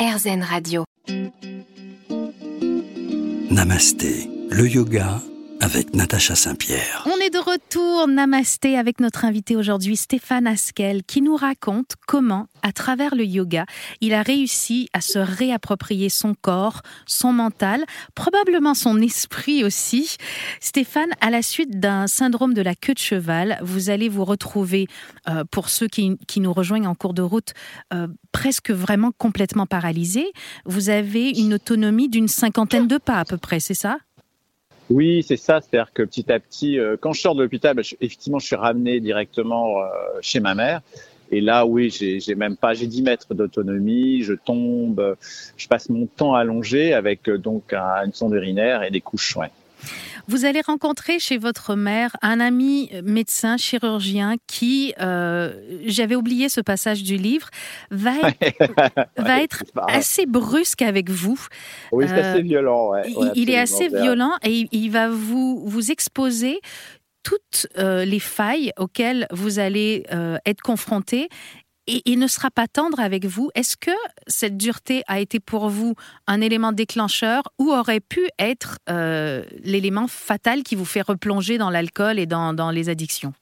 RZN Radio. Namasté, le yoga avec Natacha Saint-Pierre. On est de retour, Namasté, avec notre invité aujourd'hui, Stéphane Askel, qui nous raconte comment, à travers le yoga, il a réussi à se réapproprier son corps, son mental, probablement son esprit aussi. Stéphane, à la suite d'un syndrome de la queue de cheval, vous allez vous retrouver, euh, pour ceux qui, nous rejoignent en cours de route, euh, presque vraiment complètement paralysé. Vous avez une autonomie d'une cinquantaine de pas à peu près, c'est ça? Oui, c'est ça. C'est-à-dire que petit à petit, euh, quand je sors de l'hôpital, bah, effectivement, je suis ramené directement euh, chez ma mère. Et là, oui, j'ai même pas, j'ai 10 mètres d'autonomie, je tombe, je passe mon temps allongé avec euh, donc une sonde urinaire et des couches. Ouais. Vous allez rencontrer chez votre mère un ami médecin chirurgien qui, euh, j'avais oublié ce passage du livre, va être, va être assez brusque avec vous. Oui, c'est assez euh, violent. il, est assez violent et il, va vous, vous exposer toutes euh, les failles auxquelles vous allez être confronté et il ne sera pas tendre avec vous. Est-ce que cette dureté a été pour vous un élément déclencheur ou aurait pu être euh, l'élément fatal qui vous fait replonger dans l'alcool et dans, les addictions?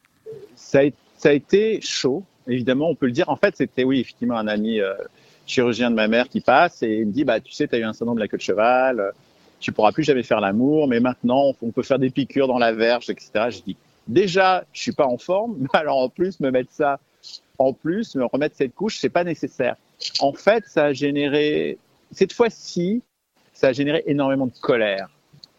Ça a, été chaud, évidemment, on peut le dire. En fait, c'était, oui, effectivement, un ami euh, chirurgien de ma mère qui passe et me dit, bah, tu sais, tu as eu un syndrome de la queue de cheval, euh, tu pourras plus jamais faire l'amour, mais maintenant, on peut faire des piqûres dans la verge, etc. Je dis, déjà, je suis pas en forme, alors en plus, me mettre ça en plus, me remettre cette couche, c'est pas nécessaire. En fait, ça a généré, cette fois-ci, ça a généré énormément de colère.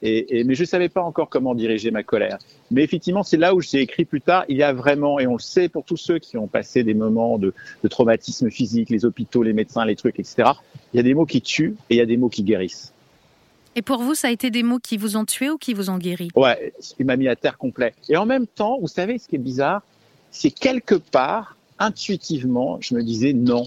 Et, mais je ne savais pas encore comment diriger ma colère. Mais effectivement, c'est là où j'ai écrit plus tard, il y a vraiment, et on le sait pour tous ceux qui ont passé des moments de, de traumatisme physique, les hôpitaux, les médecins, les trucs, etc., il y a des mots qui tuent et il y a des mots qui guérissent. Et pour vous, ça a été des mots qui vous ont tué ou qui vous ont guéri? Ouais, il m'a mis à terre complet. Et en même temps, vous savez, ce qui est bizarre, c'est quelque part, intuitivement, je me disais non,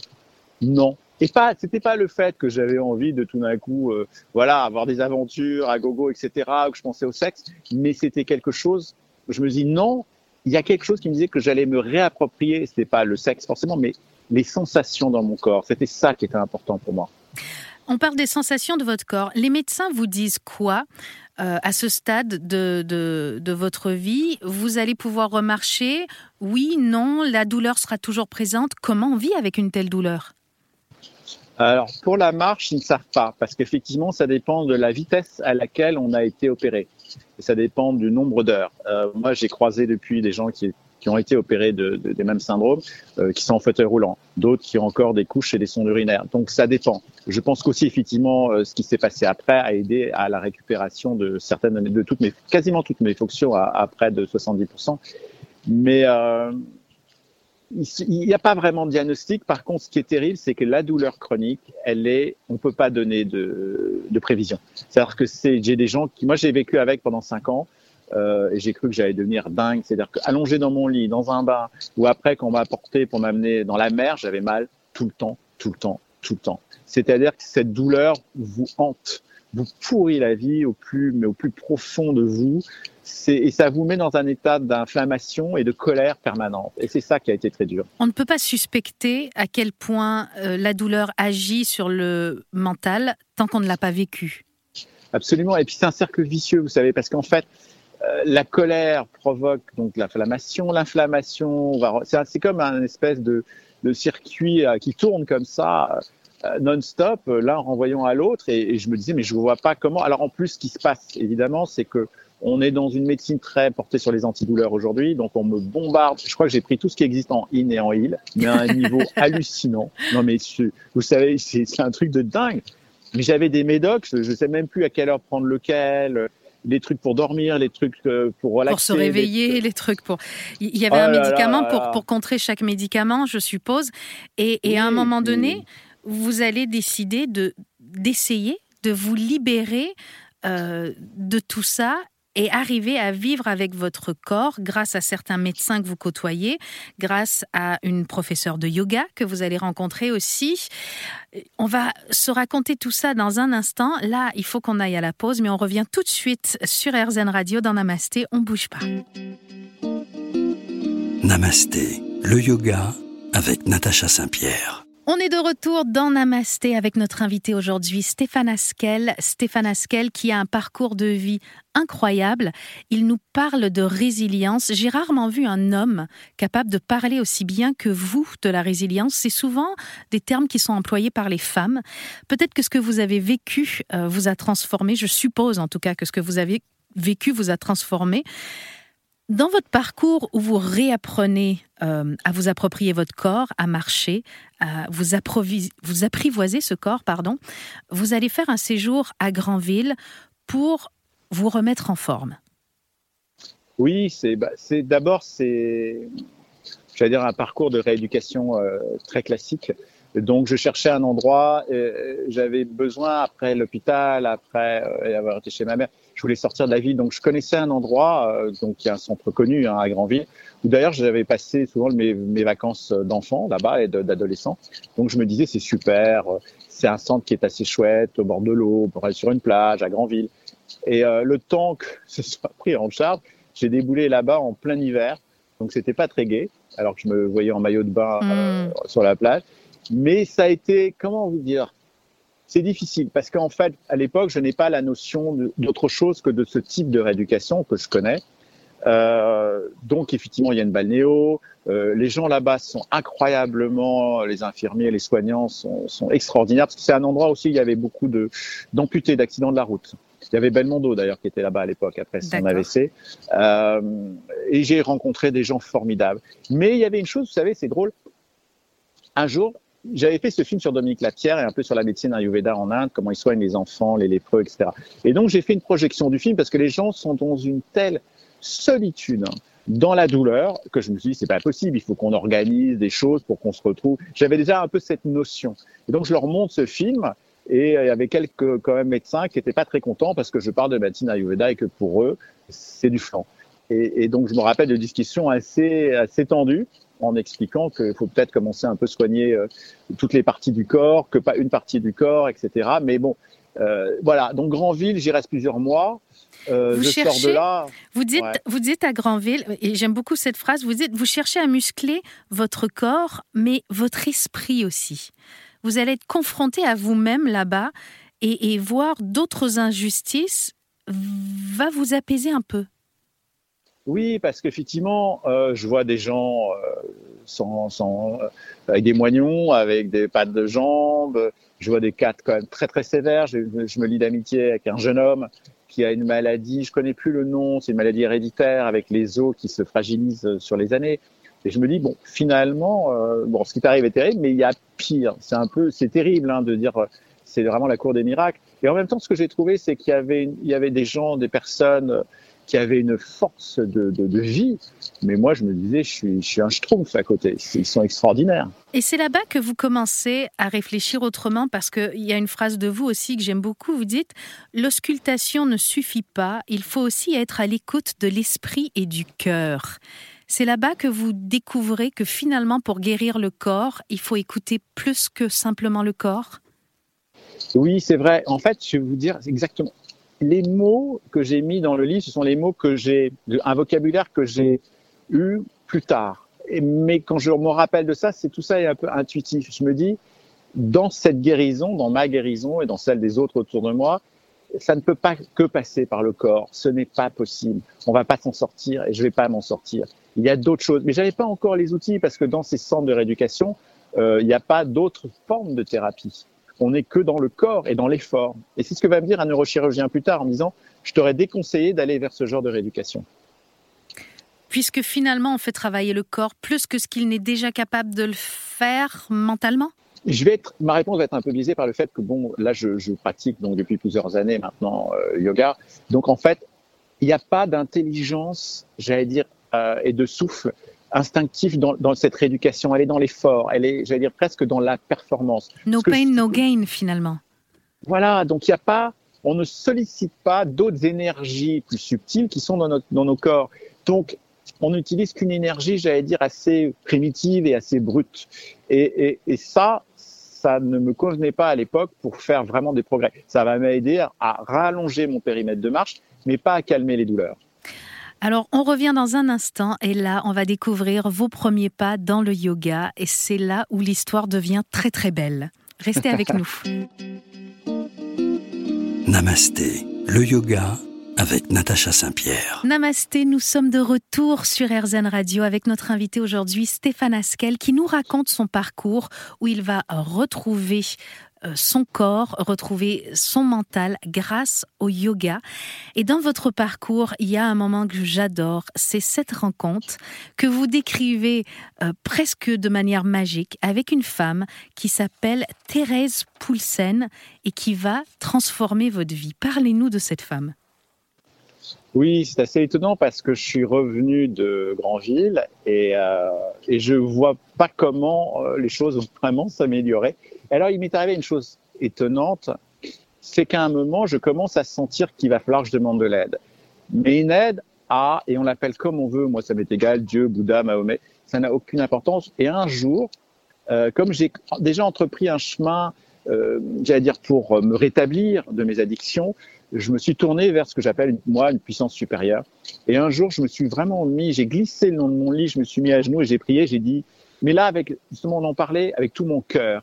non. Et pas, c'était pas le fait que j'avais envie de tout d'un coup, euh, voilà, avoir des aventures à gogo, etc., ou que je pensais au sexe, mais c'était quelque chose. Je me dis non. Il y a quelque chose qui me disait que j'allais me réapproprier. C'était pas le sexe forcément, mais les sensations dans mon corps. C'était ça qui était important pour moi. On parle des sensations de votre corps. Les médecins vous disent quoi euh, à ce stade de, de, votre vie? Vous allez pouvoir remarcher Oui, non, la douleur sera toujours présente. Comment on vit avec une telle douleur? Alors, pour la marche, ils ne savent pas, parce qu'effectivement, ça dépend de la vitesse à laquelle on a été opéré. Ça dépend du nombre d'heures. Euh, moi, j'ai croisé depuis des gens qui qui ont été opérés de, des mêmes syndromes, euh, qui sont en fauteuil roulant, d'autres qui ont encore des couches et des sondes urinaires. Donc ça dépend. Je pense qu'aussi effectivement, euh, ce qui s'est passé après a aidé à la récupération de certaines, de toutes mes, quasiment toutes mes fonctions à, près de 70%. Mais euh, il n'y a pas vraiment de diagnostic. Par contre, ce qui est terrible, c'est que la douleur chronique, elle est, on peut pas donner de, de prévision. C'est-à-dire que c'est, j'ai des gens qui, moi, j'ai vécu avec pendant cinq ans. Euh, et j'ai cru que j'allais devenir dingue. C'est-à-dire qu'allongé dans mon lit, dans un bain, ou après qu'on m'a porté pour m'amener dans la mer, j'avais mal tout le temps, tout le temps, tout le temps. C'est-à-dire que cette douleur vous hante, vous pourrit la vie au plus, mais au plus profond de vous. Et ça vous met dans un état d'inflammation et de colère permanente. Et c'est ça qui a été très dur. On ne peut pas suspecter à quel point euh, la douleur agit sur le mental tant qu'on ne l'a pas vécu. Absolument. Et puis c'est un cercle vicieux, vous savez, parce qu'en fait, la colère provoque donc l'inflammation. L'inflammation, c'est comme un espèce de, circuit euh, qui tourne comme ça euh, non-stop, l'un renvoyant à l'autre. Et, je me disais, mais je ne vois pas comment. Alors en plus, ce qui se passe, évidemment, c'est que on est dans une médecine très portée sur les antidouleurs aujourd'hui, donc on me bombarde. Je crois que j'ai pris tout ce qui existe en in et en il, mais à un niveau hallucinant. Non mais vous savez, c'est un truc de dingue. Mais j'avais des médocs, je ne sais même plus à quelle heure prendre lequel les trucs pour dormir, les trucs euh, pour relaxer. Pour se réveiller, les trucs, pour. Il y avait un oh médicament Pour, pour contrer chaque médicament, je suppose. Et, et à un moment donné, vous allez décider de d'essayer de vous libérer euh, de tout ça et arriver à vivre avec votre corps grâce à certains médecins que vous côtoyez, grâce à une professeure de yoga que vous allez rencontrer aussi. On va se raconter tout ça dans un instant. Là, il faut qu'on aille à la pause, mais on revient tout de suite sur RZN Radio dans Namasté. On bouge pas. Namasté, le yoga avec Natacha Saint-Pierre. On est de retour dans Namasté avec notre invité aujourd'hui, Stéphane Askel. Stéphane Askel qui a un parcours de vie incroyable. Il nous parle de résilience. J'ai rarement vu un homme capable de parler aussi bien que vous de la résilience. C'est souvent des termes qui sont employés par les femmes. Peut-être que ce que vous avez vécu euh, vous a transformé. Je suppose en tout cas que ce que vous avez vécu vous a transformé. Dans votre parcours où vous réapprenez euh, à vous approprier votre corps, à marcher, à vous, apprivoiser ce corps, pardon, vous allez faire un séjour à Granville pour vous remettre en forme. Oui, c'est bah, d'abord c'est j'allais dire un parcours de rééducation euh, très classique. Donc je cherchais un endroit, j'avais besoin après l'hôpital, après euh, avoir été chez ma mère, je voulais sortir de la ville. Donc, je connaissais un endroit, euh, donc il y a un centre connu hein, à Granville, où d'ailleurs j'avais passé souvent mes, mes vacances d'enfant là-bas et d'adolescent. Donc, je me disais c'est super, c'est un centre qui est assez chouette, au bord de l'eau, on aller sur une plage à Granville. Et euh, le temps que ce soit pris en charge, j'ai déboulé là-bas en plein hiver, donc c'était pas très gai, alors que je me voyais en maillot de bain euh, hmm. sur la plage. Mais ça a été, comment vous dire, c'est difficile parce qu'en fait, à l'époque, je n'ai pas la notion d'autre chose que de ce type de rééducation que je connais. Euh, donc, effectivement, il y a une balnéo. Euh, les gens là-bas sont incroyablement, les infirmiers, les soignants sont, sont extraordinaires parce que c'est un endroit aussi où il y avait beaucoup de d'amputés, d'accidents de la route. Il y avait Belmondo d'ailleurs qui était là-bas à l'époque après son AVC. Euh, et j'ai rencontré des gens formidables. Mais il y avait une chose, vous savez, c'est drôle. Un jour, j'avais fait ce film sur Dominique Lapierre et un peu sur la médecine ayurveda en Inde, comment ils soignent les enfants, les lépreux, etc. Et donc j'ai fait une projection du film parce que les gens sont dans une telle solitude dans la douleur que je me suis dit c'est pas possible, il faut qu'on organise des choses pour qu'on se retrouve. J'avais déjà un peu cette notion. Et donc je leur montre ce film et il y avait quelques quand même médecins qui étaient pas très contents parce que je parle de médecine ayurveda et que pour eux c'est du flanc. Et, et, donc je me rappelle de discussions assez assez tendues en expliquant qu'il faut peut-être commencer à un peu soigner euh, toutes les parties du corps, que pas une partie du corps, etc. Mais bon, euh, voilà. Donc Grandville, j'y reste plusieurs mois. Euh, vous je cherchez, sors de là. Vous dites, vous dites à Grandville, et j'aime beaucoup cette phrase. Vous dites, vous cherchez à muscler votre corps, mais votre esprit aussi. Vous allez être confronté à vous-même là-bas et, et voir d'autres injustices va vous apaiser un peu. Oui, parce qu'effectivement, euh, je vois des gens euh, sans, sans, euh, avec des moignons, avec des pattes de jambes. Je vois des cas quand même très très sévères. Je, je me lie d'amitié avec un jeune homme qui a une maladie, je connais plus le nom, c'est une maladie héréditaire avec les os qui se fragilisent sur les années. Et je me dis bon, finalement, euh, bon, ce qui t'arrive est terrible, mais il y a pire. C'est un peu, c'est terrible hein, de dire c'est vraiment la cour des miracles. Et en même temps, ce que j'ai trouvé, c'est qu'il y avait, il y avait des gens, des personnes qui avait une force de, de, vie. Mais moi, je me disais, je suis, je suis un schtroumpf à côté. Ils sont extraordinaires. Et c'est là-bas que vous commencez à réfléchir autrement, parce qu'il y a une phrase de vous aussi que j'aime beaucoup. Vous dites L'auscultation ne suffit pas, il faut aussi être à l'écoute de l'esprit et du cœur. C'est là-bas que vous découvrez que finalement, pour guérir le corps, il faut écouter plus que simplement le corps? Oui, c'est vrai. En fait, je vais vous dire exactement les mots que j'ai mis dans le livre, ce sont les mots que j'ai, un vocabulaire que j'ai eu plus tard. mais quand je me rappelle de ça, c'est tout ça est un peu intuitif. Je me dis, dans cette guérison, dans ma guérison et dans celle des autres autour de moi, ça ne peut pas que passer par le corps. Ce n'est pas possible. On va pas s'en sortir et je vais pas m'en sortir. Il y a d'autres choses. Mais j'avais pas encore les outils parce que dans ces centres de rééducation, euh, il n'y a pas d'autres formes de thérapie on n'est que dans le corps et dans l'effort. Et c'est ce que va me dire un neurochirurgien plus tard en me disant, je t'aurais déconseillé d'aller vers ce genre de rééducation. Puisque finalement, on fait travailler le corps plus que ce qu'il n'est déjà capable de le faire mentalement? Je vais être, ma réponse va être un peu biaisée par le fait que bon, là, je, pratique donc depuis plusieurs années maintenant euh, yoga. Donc en fait, il n'y a pas d'intelligence, j'allais dire, euh, et de souffle instinctif dans, dans, cette rééducation. Elle est dans l'effort. Elle est, j'allais dire, presque dans la performance. No pain, no gain, finalement. Voilà. Donc, il n'y a pas, on ne sollicite pas d'autres énergies plus subtiles qui sont dans, notre, dans nos corps. Donc, on n'utilise qu'une énergie, j'allais dire, assez primitive et assez brute. Et, et, et ça, ça ne me convenait pas à l'époque pour faire vraiment des progrès. Ça va m'aider à rallonger mon périmètre de marche, mais pas à calmer les douleurs. Alors, on revient dans un instant et là, on va découvrir vos premiers pas dans le yoga et c'est là où l'histoire devient très très belle. Restez avec nous. Namasté, le yoga avec Natacha Saint-Pierre. Namasté, nous sommes de retour sur RZN Radio avec notre invité aujourd'hui Stéphane Askel qui nous raconte son parcours où il va retrouver son corps, retrouver son mental grâce au yoga. Et dans votre parcours, il y a un moment que j'adore, c'est cette rencontre que vous décrivez euh, presque de manière magique avec une femme qui s'appelle Thérèse Poulsen et qui va transformer votre vie. Parlez-nous de cette femme. Oui, c'est assez étonnant parce que je suis revenu de Granville et, euh, et je vois pas comment euh, les choses vont vraiment s'améliorer. Alors, il m'est arrivé une chose étonnante, c'est qu'à un moment, je commence à sentir qu'il va falloir que je demande de l'aide. Mais une aide à, et on l'appelle comme on veut, moi ça m'est égal, Dieu, Bouddha, Mahomet, ça n'a aucune importance. Et un jour, euh, comme j'ai déjà entrepris un chemin, euh, j'allais dire pour me rétablir de mes addictions, je me suis tourné vers ce que j'appelle, moi, une puissance supérieure. Et un jour, je me suis vraiment mis, j'ai glissé le long de mon lit, je me suis mis à genoux et j'ai prié, j'ai dit, mais là, avec, justement, on en parlait avec tout mon cœur.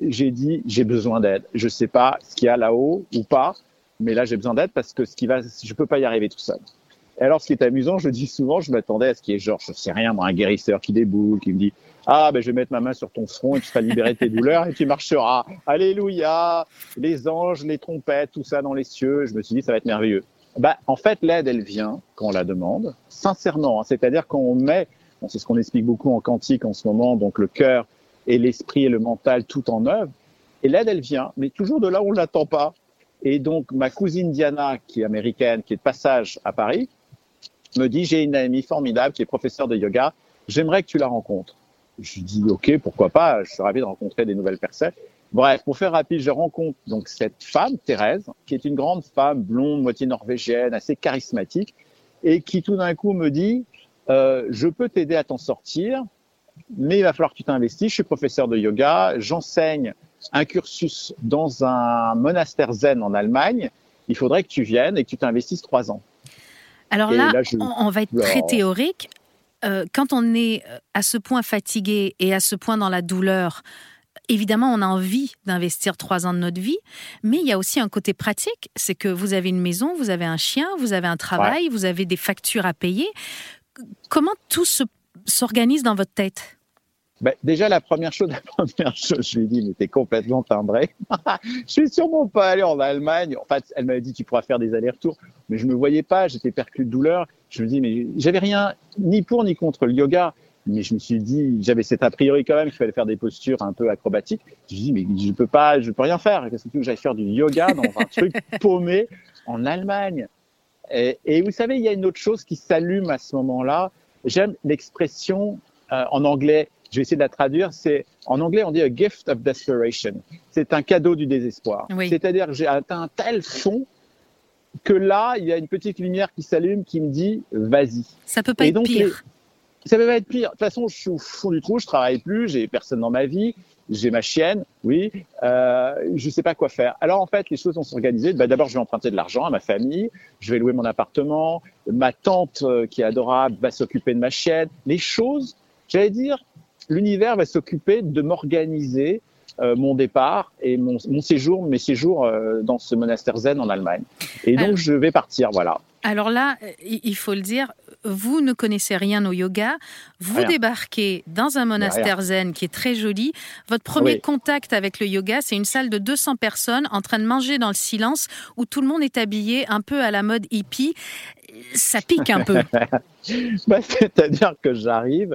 J'ai dit, j'ai besoin d'aide. Je sais pas ce qu'il y a là-haut ou pas, mais là, j'ai besoin d'aide parce que ce qui va, je peux pas y arriver tout seul. Et alors, ce qui est amusant, je dis souvent, je m'attendais à ce qui est genre, je sais rien, moi, un guérisseur qui déboule, qui me dit, ah, ben, je vais mettre ma main sur ton front et tu seras libéré de tes douleurs et tu marcheras. Alléluia. Les anges, les trompettes, tout ça dans les cieux. Je me suis dit, ça va être merveilleux. Bah, en fait, l'aide, elle vient quand on la demande, sincèrement. Hein. C'est-à-dire quand on met, c'est ce qu'on explique beaucoup en quantique en ce moment, donc le cœur et l'esprit et le mental tout en œuvre. Et l'aide, elle vient, mais toujours de là où on l'attend pas. Et donc, ma cousine Diana, qui est américaine, qui est de passage à Paris, me dit, j'ai une amie formidable qui est professeure de yoga, j'aimerais que tu la rencontres. Je dis ok, pourquoi pas, je suis ravi de rencontrer des nouvelles personnes. Bref, pour faire rapide, je rencontre donc cette femme, Thérèse, qui est une grande femme blonde, moitié norvégienne, assez charismatique, et qui tout d'un coup me dit euh, je peux t'aider à t'en sortir, mais il va falloir que tu t'investisses. Je suis professeur de yoga, j'enseigne un cursus dans un monastère zen en Allemagne. Il faudrait que tu viennes et que tu t'investisses trois ans. Alors là, on va être très théorique. Euh, quand on est euh, à ce point fatigué et à ce point dans la douleur, évidemment, on a envie d'investir trois ans de notre vie, mais il y a aussi un côté pratique, c'est que vous avez une maison, vous avez un chien, vous avez un travail, vous avez des factures à payer. Comment tout s'organise dans votre tête? Ben, déjà, la première chose, la première chose, je lui ai dit, mais t'es complètement timbré. je suis sûrement pas allé en Allemagne. En fait, elle m'avait dit, tu pourras faire des allers-retours. Mais je me voyais pas, j'étais perclus de douleur. Je me dis, mais j'avais rien, ni pour ni contre le yoga. Mais je me suis dit, j'avais cet a priori quand même qu'il fallait faire des postures un peu acrobatiques. Je me dis, mais je peux pas, je peux rien faire. Qu'est-ce que j'aille faire du yoga dans un truc paumé en Allemagne? Et, et, vous savez, il y a une autre chose qui s'allume à ce moment-là. J'aime l'expression euh, en anglais je vais essayer de la traduire, c'est en anglais on dit a gift of desperation. C'est un cadeau du désespoir. C'est-à-dire que j'ai atteint un tel fond que là, il y a une petite lumière qui s'allume qui me dit vas-y. Ça peut pas être pire. Ça peut pas être pire. De toute façon, je suis au fond du trou, je travaille plus, j'ai personne dans ma vie, j'ai ma chienne, oui, euh, je sais pas quoi faire. Alors en fait, les choses vont s'organiser. Bah, D'abord, je vais emprunter de l'argent à ma famille, je vais louer mon appartement, ma tante euh, qui est adorable va s'occuper de ma chienne. Les choses, j'allais dire, l'univers va s'occuper de m'organiser euh, mon départ et mon, séjour, mes séjours euh, dans ce monastère zen en Allemagne. Et donc, je vais partir, voilà. Alors là, il faut le dire, vous ne connaissez rien au yoga, vous débarquez dans un monastère zen qui est très joli. Votre premier contact avec le yoga, c'est une salle de 200 personnes en train de manger dans le silence où tout le monde est habillé un peu à la mode hippie. Ça pique un peu. bah, C'est-à-dire que j'arrive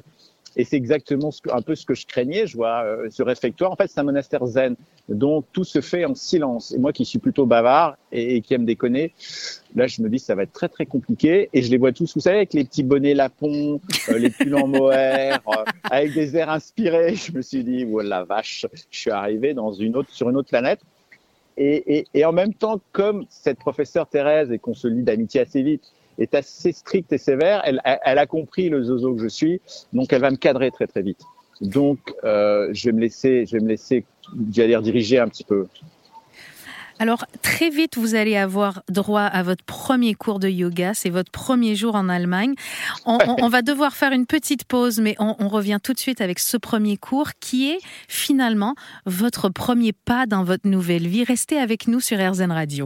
et c'est exactement ce que, un peu ce que je craignais. Je vois euh, ce réfectoire. En fait, c'est un monastère zen. Donc, tout se fait en silence. Et moi qui suis plutôt bavard et, qui aime déconner, là, je me dis, ça va être très, très compliqué. Et je les vois tous, vous savez, avec les petits bonnets lapons, euh, les pulls en mohair, euh, avec des airs inspirés. Je me suis dit, voilà, la vache, je suis arrivé dans une autre, sur une autre planète. Et, et, et en même temps, comme cette professeure Thérèse et qu'on se lie d'amitié assez vite, est assez stricte et sévère. Elle, a compris le zozo que je suis, donc elle va me cadrer très très vite. Donc, euh, je vais me laisser, je vais me laisser, dire, diriger un petit peu. Alors, très vite, vous allez avoir droit à votre premier cours de yoga. C'est votre premier jour en Allemagne. On, va devoir faire une petite pause, mais on, on, revient tout de suite avec ce premier cours qui est finalement votre premier pas dans votre nouvelle vie. Restez avec nous sur RZN Radio.